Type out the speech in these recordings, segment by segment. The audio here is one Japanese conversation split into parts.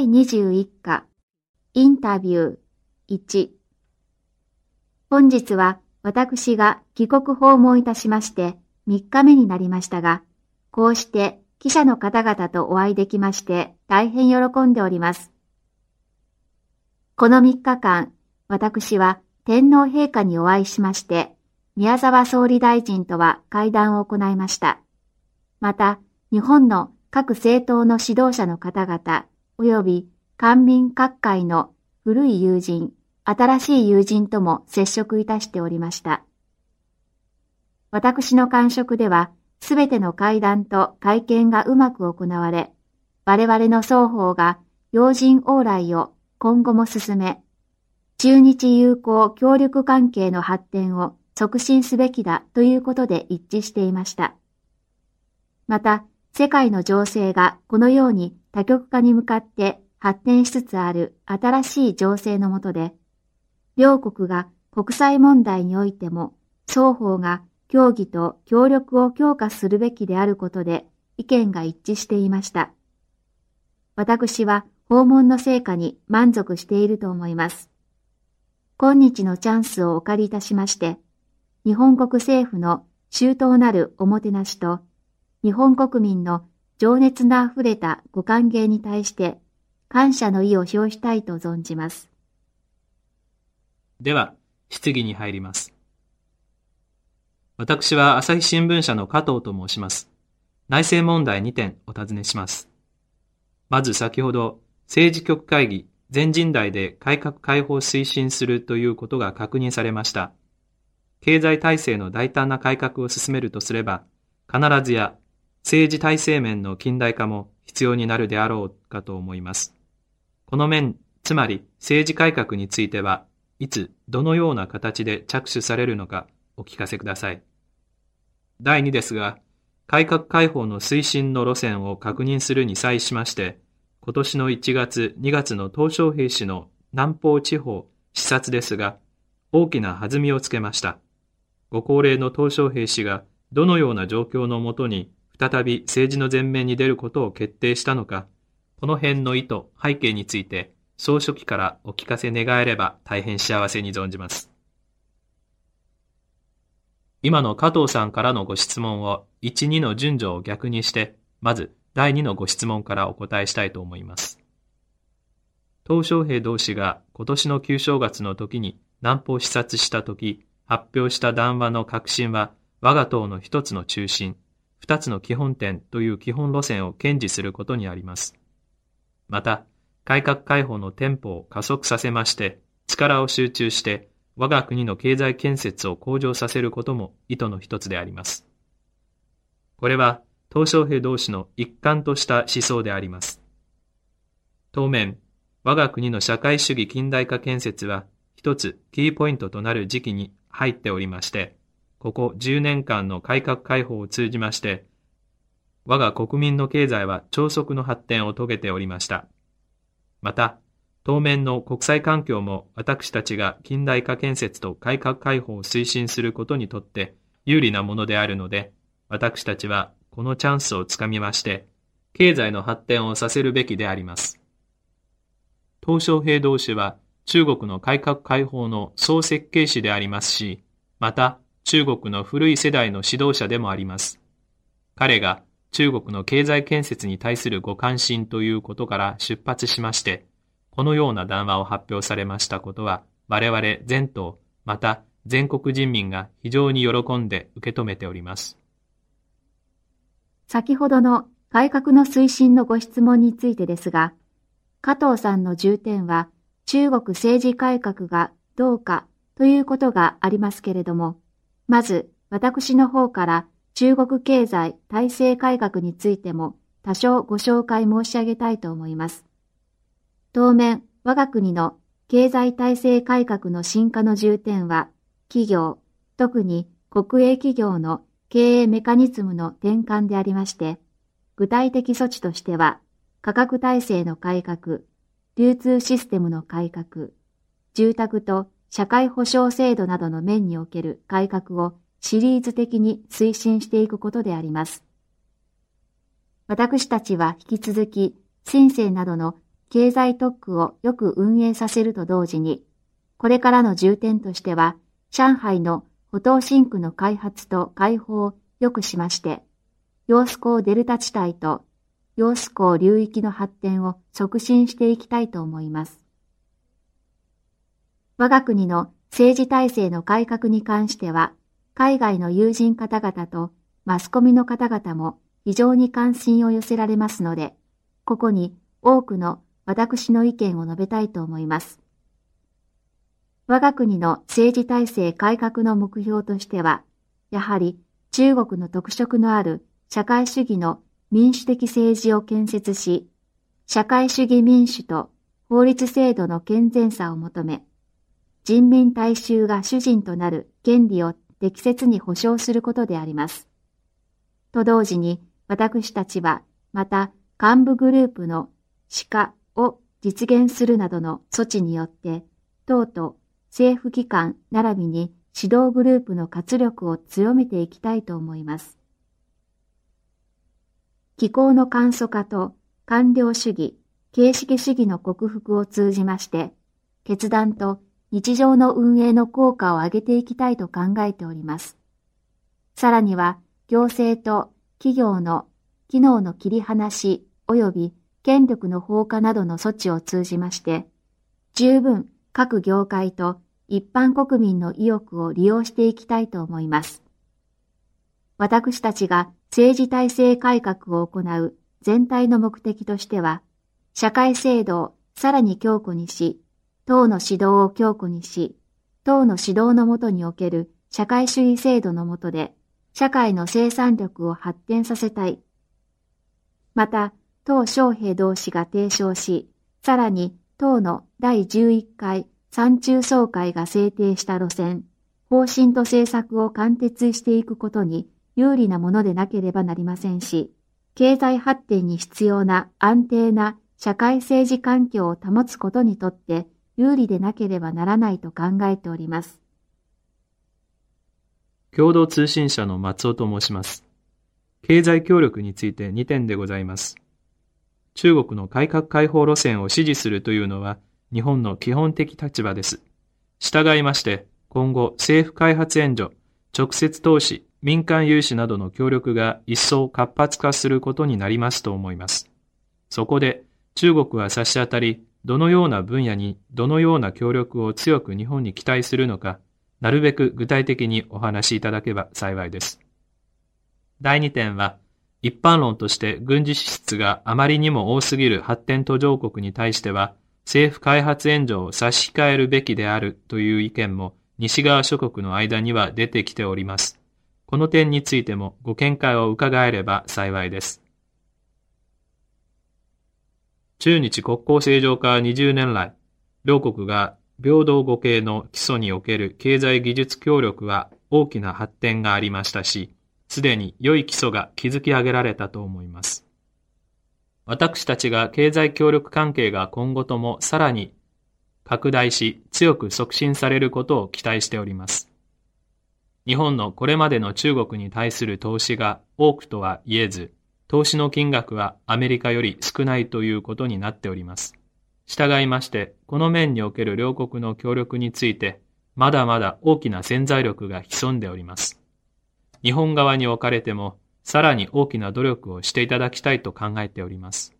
第21課インタビュー1本日は私が帰国訪問いたしまして3日目になりましたが、こうして記者の方々とお会いできまして大変喜んでおります。この3日間、私は天皇陛下にお会いしまして、宮沢総理大臣とは会談を行いました。また、日本の各政党の指導者の方々、及び官民各界の古い友人、新しい友人とも接触いたしておりました。私の感触では、すべての会談と会見がうまく行われ、我々の双方が要人往来を今後も進め、中日友好協力関係の発展を促進すべきだということで一致していました。また、世界の情勢がこのように多極化に向かって発展しつつある新しい情勢のもとで、両国が国際問題においても双方が協議と協力を強化するべきであることで意見が一致していました。私は訪問の成果に満足していると思います。今日のチャンスをお借りいたしまして、日本国政府の周到なるおもてなしと、日本国民の情熱のあふれたご歓迎に対して感謝の意を表したいと存じます。では、質疑に入ります。私は朝日新聞社の加藤と申します。内政問題2点お尋ねします。まず先ほど、政治局会議全人代で改革開放推進するということが確認されました。経済体制の大胆な改革を進めるとすれば、必ずや政治体制面の近代化も必要になるであろうかと思います。この面、つまり政治改革については、いつ、どのような形で着手されるのかお聞かせください。第2ですが、改革開放の推進の路線を確認するに際しまして、今年の1月、2月の東小平氏の南方地方視察ですが、大きな弾みをつけました。ご高齢の東小平氏がどのような状況のもとに再び政治の前面に出ることを決定したのか、この辺の意図、背景について、総書記からお聞かせ願えれば大変幸せに存じます。今の加藤さんからのご質問を1、2の順序を逆にして、まず第2のご質問からお答えしたいと思います。東小平同士が今年の旧正月の時に南方視察した時、発表した談話の革新は我が党の一つの中心、二つの基本点という基本路線を堅持することにあります。また、改革開放のテンポを加速させまして、力を集中して我が国の経済建設を向上させることも意図の一つであります。これは、東小平同士の一貫とした思想であります。当面、我が国の社会主義近代化建設は一つキーポイントとなる時期に入っておりまして、ここ10年間の改革開放を通じまして、我が国民の経済は超速の発展を遂げておりました。また、当面の国際環境も私たちが近代化建設と改革開放を推進することにとって有利なものであるので、私たちはこのチャンスをつかみまして、経済の発展をさせるべきであります。東小平同士は中国の改革開放の総設計士でありますし、また中国の古い世代の指導者でもあります。彼が中国の経済建設に対するご関心ということから出発しまして、このような談話を発表されましたことは、我々全党、また全国人民が非常に喜んで受け止めております。先ほどの改革の推進のご質問についてですが、加藤さんの重点は中国政治改革がどうかということがありますけれども、まず私の方から中国経済体制改革についても多少ご紹介申し上げたいと思います。当面、我が国の経済体制改革の進化の重点は、企業、特に国営企業の経営メカニズムの転換でありまして、具体的措置としては、価格体制の改革、流通システムの改革、住宅と社会保障制度などの面における改革をシリーズ的に推進していくことであります。私たちは引き続き、申請などの経済特区をよく運営させると同時に、これからの重点としては、上海の歩道新区の開発と開放を良くしまして、揚子港デルタ地帯と揚子港流域の発展を促進していきたいと思います。我が国の政治体制の改革に関しては、海外の友人方々とマスコミの方々も非常に関心を寄せられますので、ここに多くの私の意見を述べたいと思います。我が国の政治体制改革の目標としては、やはり中国の特色のある社会主義の民主的政治を建設し、社会主義民主と法律制度の健全さを求め、人民大衆が主人となる権利を適切に保障することであります。と同時に、私たちは、また幹部グループの歯科を実現するなどの措置によって、党と政府機関並びに指導グループの活力を強めていきたいと思います。気候の簡素化と官僚主義、形式主義の克服を通じまして、決断と日常の運営の効果を上げていきたいと考えております。さらには、行政と企業の機能の切り離し及び権力の放火などの措置を通じまして、十分各業界と一般国民の意欲を利用していきたいと思います。私たちが政治体制改革を行う全体の目的としては、社会制度をさらに強固にし、党の指導を強固にし、党の指導のもとにおける社会主義制度のもとで、社会の生産力を発展させたい。また、党小平同士が提唱し、さらに党の第11回三中総会が制定した路線、方針と政策を貫徹していくことに有利なものでなければなりませんし、経済発展に必要な安定な社会政治環境を保つことにとって有利でなければならないと考えております。共同通信社の松尾と申します。経済協力について2点でございます。中国の改革開放路線を支持するというのは日本の基本的立場です。従いまして、今後政府開発援助、直接投資、民間融資などの協力が一層活発化することになりますと思います。そこで中国は差し当たりどのような分野にどのような協力を強く日本に期待するのか、なるべく具体的にお話しいただけば幸いです。第2点は、一般論として軍事支出があまりにも多すぎる発展途上国に対しては、政府開発援助を差し控えるべきであるという意見も西側諸国の間には出てきております。この点についてもご見解を伺えれば幸いです。中日国交正常化20年来、両国が平等互恵の基礎における経済技術協力は大きな発展がありましたし、すでに良い基礎が築き上げられたと思います。私たちが経済協力関係が今後ともさらに拡大し強く促進されることを期待しております。日本のこれまでの中国に対する投資が多くとは言えず、投資の金額はアメリカより少ないということになっております。従いまして、この面における両国の協力について、まだまだ大きな潜在力が潜んでおります。日本側におかれても、さらに大きな努力をしていただきたいと考えております。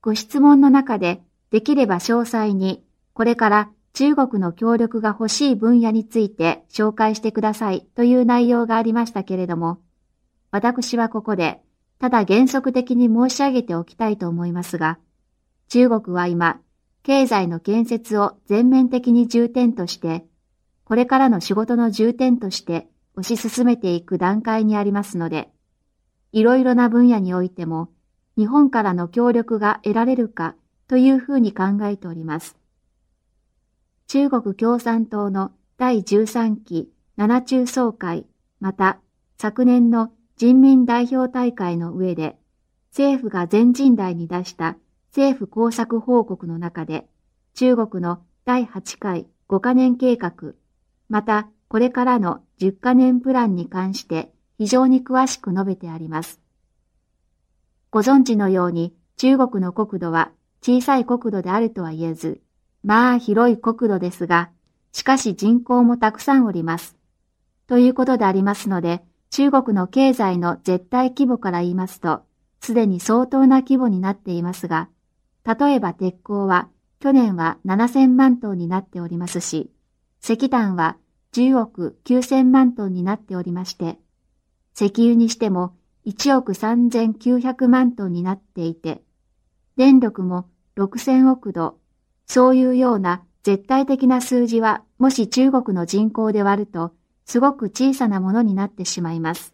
ご質問の中で、できれば詳細に、これから中国の協力が欲しい分野について紹介してくださいという内容がありましたけれども、私はここでただ原則的に申し上げておきたいと思いますが、中国は今、経済の建設を全面的に重点として、これからの仕事の重点として推し進めていく段階にありますので、いろいろな分野においても、日本からの協力が得られるかというふうに考えております。中国共産党の第13期七中総会、また昨年の人民代表大会の上で、政府が全人代に出した政府工作報告の中で、中国の第8回5カ年計画、またこれからの10カ年プランに関して非常に詳しく述べてあります。ご存知のように中国の国土は小さい国土であるとは言えず、まあ広い国土ですが、しかし人口もたくさんおります。ということでありますので、中国の経済の絶対規模から言いますと、すでに相当な規模になっていますが、例えば鉄鋼は去年は7000万トンになっておりますし、石炭は10億9000万トンになっておりまして、石油にしても1億3900万トンになっていて、電力も6000億度、そういうような絶対的な数字はもし中国の人口で割るとすごく小さなものになってしまいます。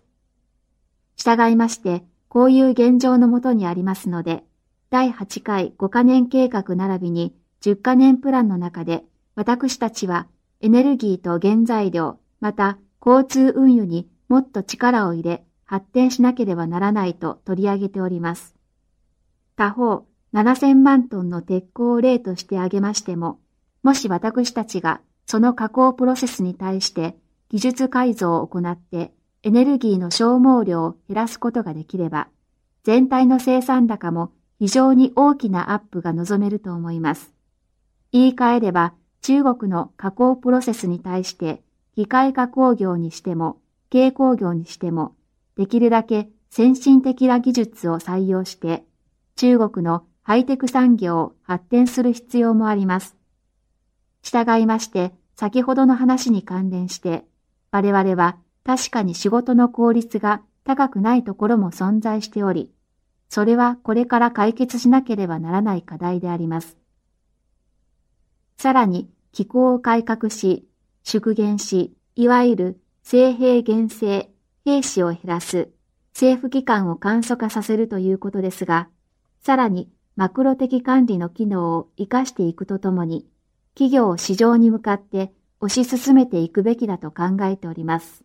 従いまして、こういう現状のもとにありますので、第8回5カ年計画並びに10カ年プランの中で、私たちはエネルギーと原材料、また交通運輸にもっと力を入れ発展しなければならないと取り上げております。他方、7000万トンの鉄鋼を例として挙げましても、もし私たちがその加工プロセスに対して技術改造を行ってエネルギーの消耗量を減らすことができれば、全体の生産高も非常に大きなアップが望めると思います。言い換えれば、中国の加工プロセスに対して、機械加工業にしても、軽工業にしても、できるだけ先進的な技術を採用して、中国のハイテク産業を発展する必要もあります。従いまして、先ほどの話に関連して、我々は確かに仕事の効率が高くないところも存在しており、それはこれから解決しなければならない課題であります。さらに、気候を改革し、縮減し、いわゆる性兵減性、兵士を減らす、政府機関を簡素化させるということですが、さらにマクロ的管理の機能を活かしていくとともに、企業を市場に向かって推し進めていくべきだと考えております。